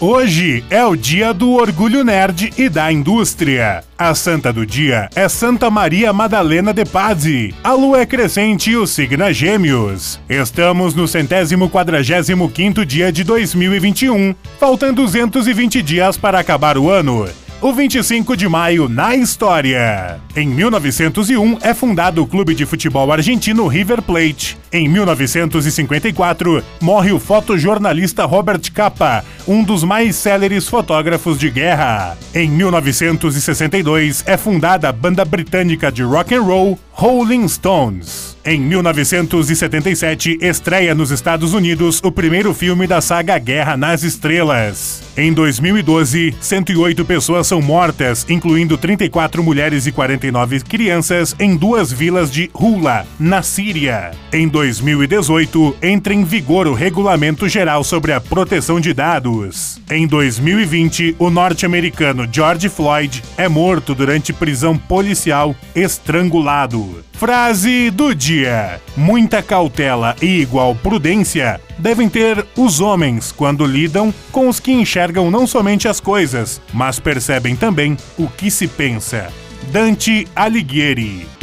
Hoje é o dia do orgulho nerd e da indústria. A santa do dia é Santa Maria Madalena de Pazzi. A lua é crescente e o signo é gêmeos. Estamos no centésimo quadragésimo quinto dia de 2021. Faltam 220 dias para acabar o ano o 25 de maio na história. Em 1901 é fundado o clube de futebol argentino River Plate. Em 1954 morre o fotojornalista Robert Capa, um dos mais céleres fotógrafos de guerra. Em 1962 é fundada a banda britânica de rock and roll Rolling Stones. Em 1977, estreia nos Estados Unidos o primeiro filme da saga Guerra nas Estrelas. Em 2012, 108 pessoas são mortas, incluindo 34 mulheres e 49 crianças, em duas vilas de Hula, na Síria. Em 2018, entra em vigor o Regulamento Geral sobre a Proteção de Dados. Em 2020, o norte-americano George Floyd é morto durante prisão policial estrangulado. Frase do dia: Muita cautela e igual prudência devem ter os homens quando lidam com os que enxergam não somente as coisas, mas percebem também o que se pensa. Dante Alighieri